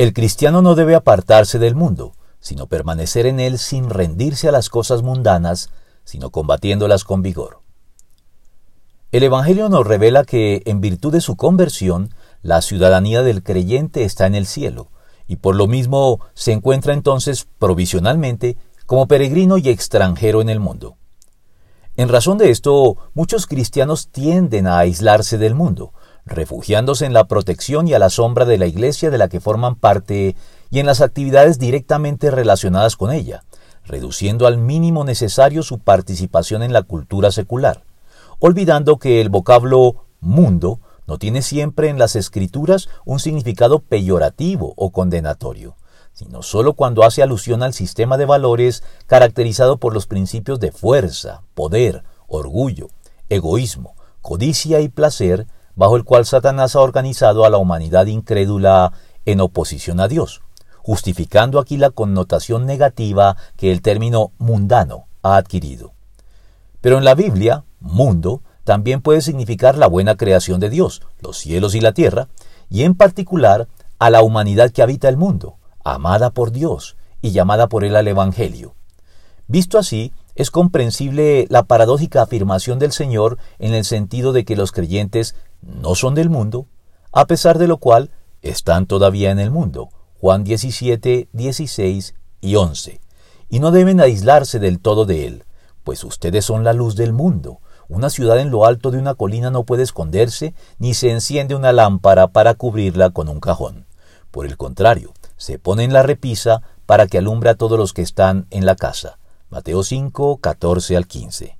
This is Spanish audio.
El cristiano no debe apartarse del mundo, sino permanecer en él sin rendirse a las cosas mundanas, sino combatiéndolas con vigor. El Evangelio nos revela que, en virtud de su conversión, la ciudadanía del creyente está en el cielo, y por lo mismo se encuentra entonces provisionalmente como peregrino y extranjero en el mundo. En razón de esto, muchos cristianos tienden a aislarse del mundo, refugiándose en la protección y a la sombra de la iglesia de la que forman parte y en las actividades directamente relacionadas con ella, reduciendo al mínimo necesario su participación en la cultura secular, olvidando que el vocablo mundo no tiene siempre en las escrituras un significado peyorativo o condenatorio, sino sólo cuando hace alusión al sistema de valores caracterizado por los principios de fuerza, poder, orgullo, egoísmo, codicia y placer, bajo el cual Satanás ha organizado a la humanidad incrédula en oposición a Dios, justificando aquí la connotación negativa que el término mundano ha adquirido. Pero en la Biblia, mundo también puede significar la buena creación de Dios, los cielos y la tierra, y en particular a la humanidad que habita el mundo, amada por Dios y llamada por él al Evangelio. Visto así, es comprensible la paradójica afirmación del Señor en el sentido de que los creyentes no son del mundo, a pesar de lo cual están todavía en el mundo. Juan 17, 16 y 11. Y no deben aislarse del todo de él, pues ustedes son la luz del mundo. Una ciudad en lo alto de una colina no puede esconderse, ni se enciende una lámpara para cubrirla con un cajón. Por el contrario, se pone en la repisa para que alumbre a todos los que están en la casa. Mateo 5, 14 al 15.